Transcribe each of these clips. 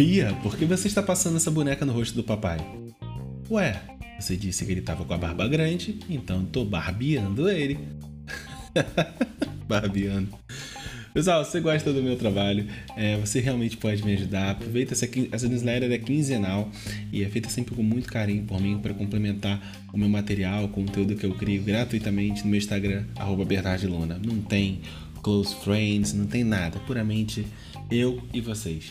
Bia, por que você está passando essa boneca no rosto do papai? Ué, você disse que ele estava com a barba grande, então tô barbeando ele. barbeando. Pessoal, se você gosta do meu trabalho, é, você realmente pode me ajudar. Aproveita essa, essa newsletter é quinzenal e é feita sempre com muito carinho por mim para complementar o meu material, o conteúdo que eu crio gratuitamente no meu Instagram, Luna. Não tem close friends, não tem nada, puramente eu e vocês.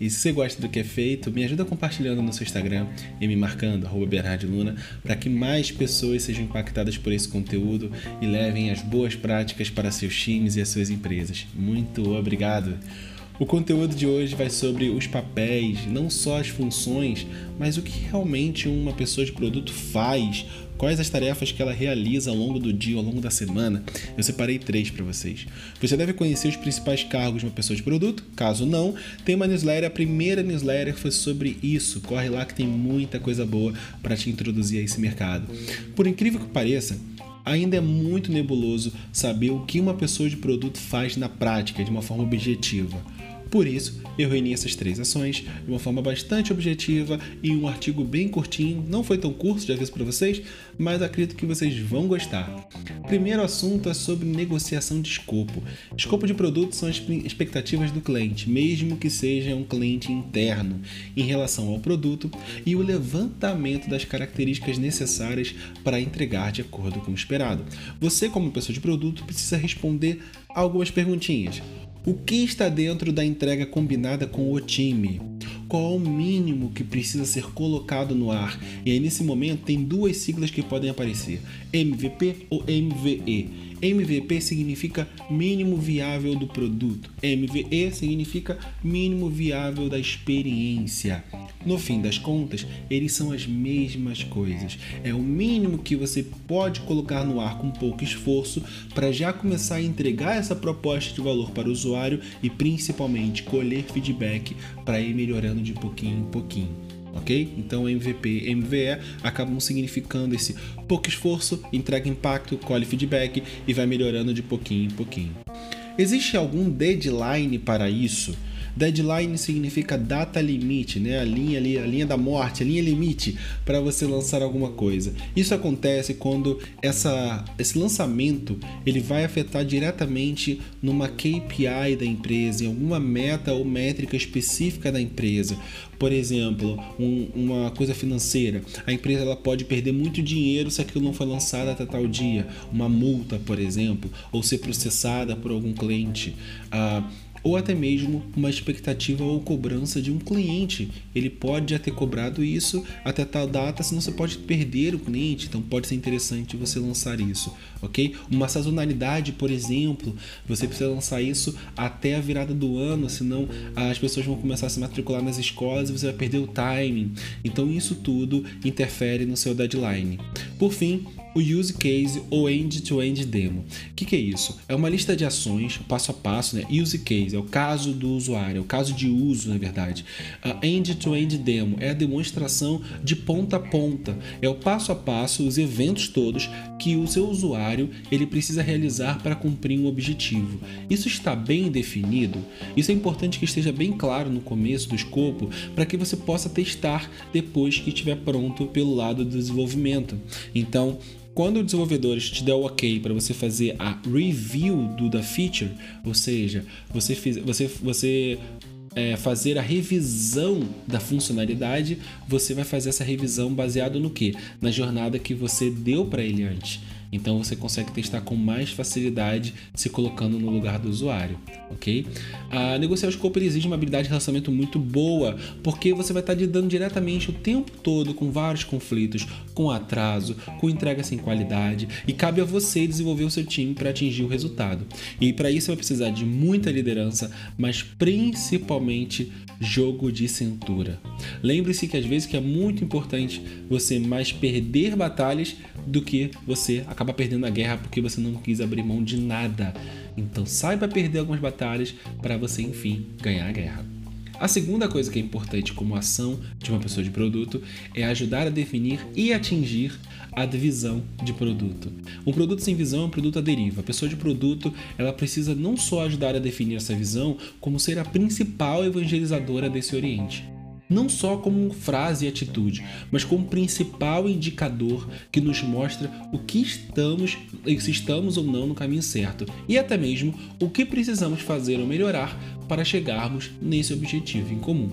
E se você gosta do que é feito, me ajuda compartilhando no seu Instagram e me marcando, Luna, para que mais pessoas sejam impactadas por esse conteúdo e levem as boas práticas para seus times e as suas empresas. Muito obrigado! O conteúdo de hoje vai sobre os papéis, não só as funções, mas o que realmente uma pessoa de produto faz, quais as tarefas que ela realiza ao longo do dia, ao longo da semana. Eu separei três para vocês. Você deve conhecer os principais cargos de uma pessoa de produto. Caso não, tem uma newsletter, a primeira newsletter foi sobre isso. Corre lá que tem muita coisa boa para te introduzir a esse mercado. Por incrível que pareça, ainda é muito nebuloso saber o que uma pessoa de produto faz na prática de uma forma objetiva. Por isso, eu reuni essas três ações de uma forma bastante objetiva e um artigo bem curtinho. Não foi tão curto, já aviso para vocês, mas acredito que vocês vão gostar. Primeiro assunto é sobre negociação de escopo. Escopo de produto são as expectativas do cliente, mesmo que seja um cliente interno, em relação ao produto e o levantamento das características necessárias para entregar de acordo com o esperado. Você, como pessoa de produto, precisa responder algumas perguntinhas. O que está dentro da entrega combinada com o time? Qual o mínimo que precisa ser colocado no ar? E aí, nesse momento, tem duas siglas que podem aparecer: MVP ou MVE. MVP significa mínimo viável do produto, MVE significa mínimo viável da experiência. No fim das contas, eles são as mesmas coisas. É o mínimo que você pode colocar no ar com pouco esforço para já começar a entregar essa proposta de valor para o usuário e principalmente colher feedback para ir melhorando de pouquinho em pouquinho ok? Então MVP e MVE acabam significando esse pouco esforço, entrega impacto, colhe feedback e vai melhorando de pouquinho em pouquinho. Existe algum deadline para isso? Deadline significa data limite, né? A linha ali, a linha da morte, a linha limite para você lançar alguma coisa. Isso acontece quando essa, esse lançamento ele vai afetar diretamente numa KPI da empresa, em alguma meta ou métrica específica da empresa. Por exemplo, um, uma coisa financeira. A empresa ela pode perder muito dinheiro se aquilo não foi lançado até tal dia. Uma multa, por exemplo, ou ser processada por algum cliente. Ah, ou até mesmo uma expectativa ou cobrança de um cliente. Ele pode já ter cobrado isso até tal data, senão você pode perder o cliente, então pode ser interessante você lançar isso, ok? Uma sazonalidade, por exemplo, você precisa lançar isso até a virada do ano, senão as pessoas vão começar a se matricular nas escolas e você vai perder o timing. Então isso tudo interfere no seu deadline. Por fim, o use case ou end-to-end -end demo. O que, que, é isso? É uma lista de ações, passo a passo, né? Use case é o caso do usuário, é o caso de uso, na verdade. A end-to-end -end demo é a demonstração de ponta a ponta, é o passo a passo, os eventos todos que o seu usuário ele precisa realizar para cumprir um objetivo. Isso está bem definido. Isso é importante que esteja bem claro no começo do escopo para que você possa testar depois que estiver pronto pelo lado do desenvolvimento. Então, quando o desenvolvedor te der o ok para você fazer a review do, da feature, ou seja, você, fiz, você, você é, fazer a revisão da funcionalidade, você vai fazer essa revisão baseado no que? Na jornada que você deu para ele antes. Então você consegue testar com mais facilidade se colocando no lugar do usuário, ok? A negociar o escopo exige uma habilidade de relacionamento muito boa, porque você vai estar lidando diretamente o tempo todo com vários conflitos, com atraso, com entrega sem qualidade, e cabe a você desenvolver o seu time para atingir o resultado. E para isso vai precisar de muita liderança, mas principalmente jogo de cintura. Lembre-se que às vezes que é muito importante você mais perder batalhas do que você acaba perdendo a guerra porque você não quis abrir mão de nada. Então saiba perder algumas batalhas para você enfim ganhar a guerra. A segunda coisa que é importante como ação de uma pessoa de produto é ajudar a definir e atingir a visão de produto. Um produto sem visão é um produto à deriva. A pessoa de produto, ela precisa não só ajudar a definir essa visão, como ser a principal evangelizadora desse oriente não só como frase e atitude, mas como principal indicador que nos mostra o que estamos, se estamos ou não no caminho certo, e até mesmo o que precisamos fazer ou melhorar para chegarmos nesse objetivo em comum.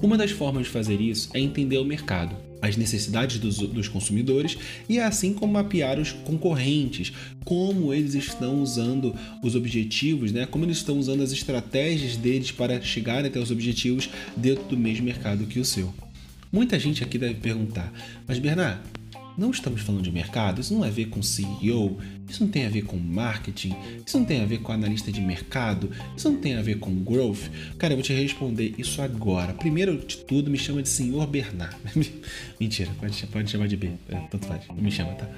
Uma das formas de fazer isso é entender o mercado as necessidades dos, dos consumidores e assim como mapear os concorrentes, como eles estão usando os objetivos, né? como eles estão usando as estratégias deles para chegar até os objetivos dentro do mesmo mercado que o seu. Muita gente aqui deve perguntar, mas Bernard, não estamos falando de mercado, isso não é a ver com CEO, isso não tem a ver com marketing, isso não tem a ver com analista de mercado, isso não tem a ver com growth. Cara, eu vou te responder isso agora. Primeiro de tudo, me chama de senhor Bernard. Mentira, pode, pode chamar de B, é, tanto faz, me chama, tá?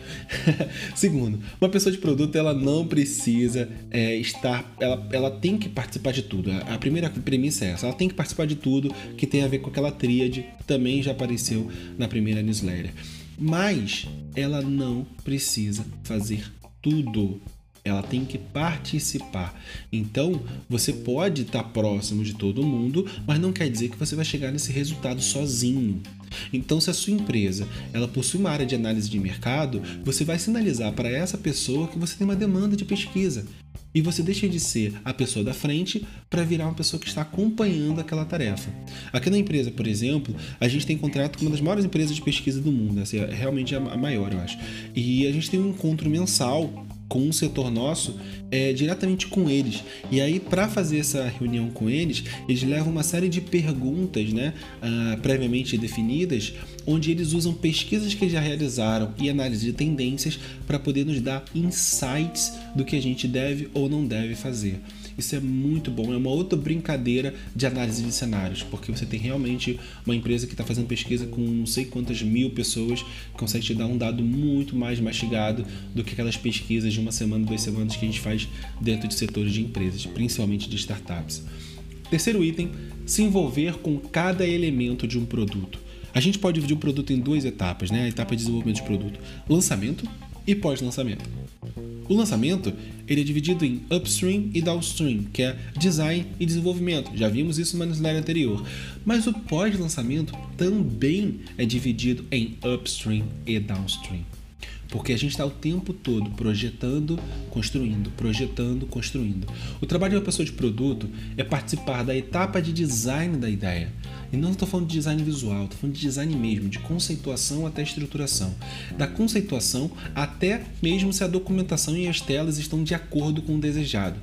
Segundo, uma pessoa de produto, ela não precisa é, estar, ela, ela tem que participar de tudo. A, a primeira premissa é essa, ela tem que participar de tudo que tem a ver com aquela tríade, que também já apareceu na primeira newsletter. Mas ela não precisa fazer tudo. Ela tem que participar. Então, você pode estar próximo de todo mundo, mas não quer dizer que você vai chegar nesse resultado sozinho. Então, se a sua empresa ela possui uma área de análise de mercado, você vai sinalizar para essa pessoa que você tem uma demanda de pesquisa e você deixa de ser a pessoa da frente para virar uma pessoa que está acompanhando aquela tarefa. Aqui na empresa, por exemplo, a gente tem contrato com uma das maiores empresas de pesquisa do mundo, é realmente a maior, eu acho. E a gente tem um encontro mensal com um setor nosso é, diretamente com eles. E aí, para fazer essa reunião com eles, eles levam uma série de perguntas né, uh, previamente definidas, onde eles usam pesquisas que já realizaram e análise de tendências para poder nos dar insights do que a gente deve ou não deve fazer. Isso é muito bom, é uma outra brincadeira de análise de cenários, porque você tem realmente uma empresa que está fazendo pesquisa com não sei quantas mil pessoas, consegue te dar um dado muito mais mastigado do que aquelas pesquisas de uma semana, duas semanas que a gente faz dentro de setores de empresas, principalmente de startups. Terceiro item, se envolver com cada elemento de um produto. A gente pode dividir o produto em duas etapas, né? A etapa de desenvolvimento de produto, lançamento e pós-lançamento. O lançamento ele é dividido em upstream e downstream, que é design e desenvolvimento. Já vimos isso na slide anterior. Mas o pós-lançamento também é dividido em upstream e downstream. Porque a gente está o tempo todo projetando, construindo, projetando, construindo. O trabalho de uma pessoa de produto é participar da etapa de design da ideia. E não estou falando de design visual, estou falando de design mesmo, de conceituação até estruturação. Da conceituação até mesmo se a documentação e as telas estão de acordo com o desejado.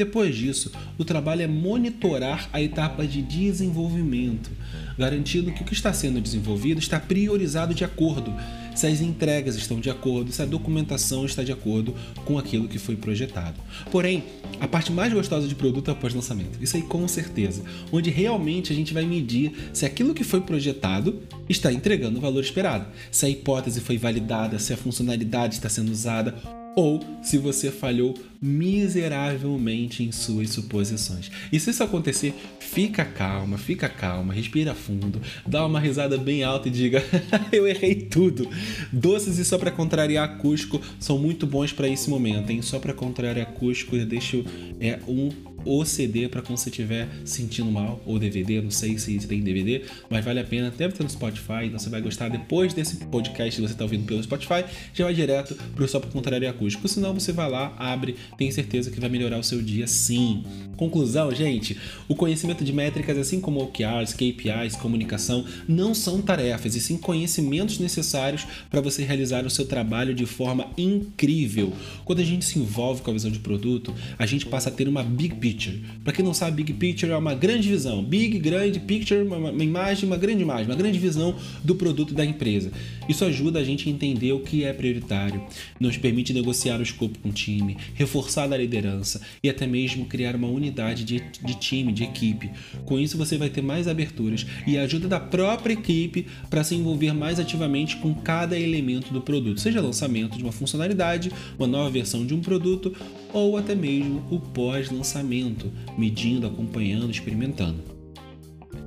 Depois disso, o trabalho é monitorar a etapa de desenvolvimento, garantindo que o que está sendo desenvolvido está priorizado de acordo se as entregas estão de acordo, se a documentação está de acordo com aquilo que foi projetado. Porém, a parte mais gostosa de produto é o pós-lançamento. Isso aí com certeza, onde realmente a gente vai medir se aquilo que foi projetado está entregando o valor esperado, se a hipótese foi validada, se a funcionalidade está sendo usada ou se você falhou miseravelmente em suas suposições. E se isso acontecer, fica calma, fica calma, respira fundo, dá uma risada bem alta e diga: Eu errei tudo. Doces e só para contrariar Cusco são muito bons para esse momento, hein? Só para contrariar Cusco, eu deixo é, um o CD para quando você estiver sentindo mal, ou DVD, não sei se tem DVD, mas vale a pena, deve ter no Spotify, então você vai gostar depois desse podcast que você está ouvindo pelo Spotify, já vai direto pro Só para Contrariar Acústico, senão você vai lá, abre, tem certeza que vai melhorar o seu dia sim. Conclusão, gente, o conhecimento de métricas, assim como OKRs, KPIs, comunicação, não são tarefas, e sim conhecimentos necessários para você realizar o seu trabalho de forma incrível. Quando a gente se envolve com a visão de produto, a gente passa a ter uma big picture. Para quem não sabe, big picture é uma grande visão. Big, grande, picture, uma, uma imagem, uma grande imagem, uma grande visão do produto da empresa. Isso ajuda a gente a entender o que é prioritário, nos permite negociar o escopo com o time, reforçar a liderança e até mesmo criar uma unidade de, de time, de equipe. Com isso, você vai ter mais aberturas e ajuda da própria equipe para se envolver mais ativamente com cada elemento do produto, seja lançamento de uma funcionalidade, uma nova versão de um produto ou até mesmo o pós-lançamento, medindo, acompanhando, experimentando.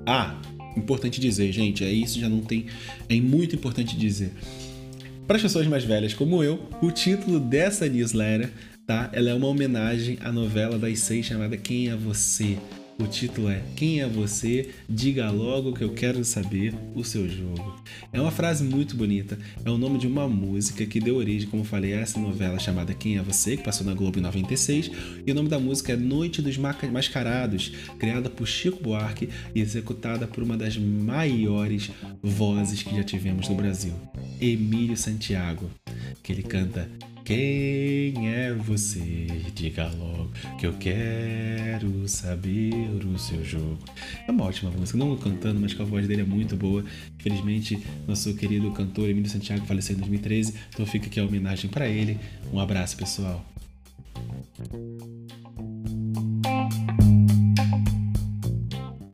Ah, importante dizer, gente, é isso já não tem. É muito importante dizer. Para as pessoas mais velhas como eu, o título dessa newsletter, tá? Ela é uma homenagem à novela das seis chamada Quem é Você? O título é Quem é você? Diga logo que eu quero saber o seu jogo. É uma frase muito bonita, é o nome de uma música que deu origem, como falei, a essa novela chamada Quem é você, que passou na Globo em 96, e o nome da música é Noite dos Mascarados, criada por Chico Buarque e executada por uma das maiores vozes que já tivemos no Brasil, Emílio Santiago, que ele canta quem é você? Diga logo que eu quero saber o seu jogo. É uma ótima música, não cantando, mas que a voz dele é muito boa. Infelizmente, nosso querido cantor Emílio Santiago faleceu em 2013, então fica aqui a homenagem para ele. Um abraço, pessoal.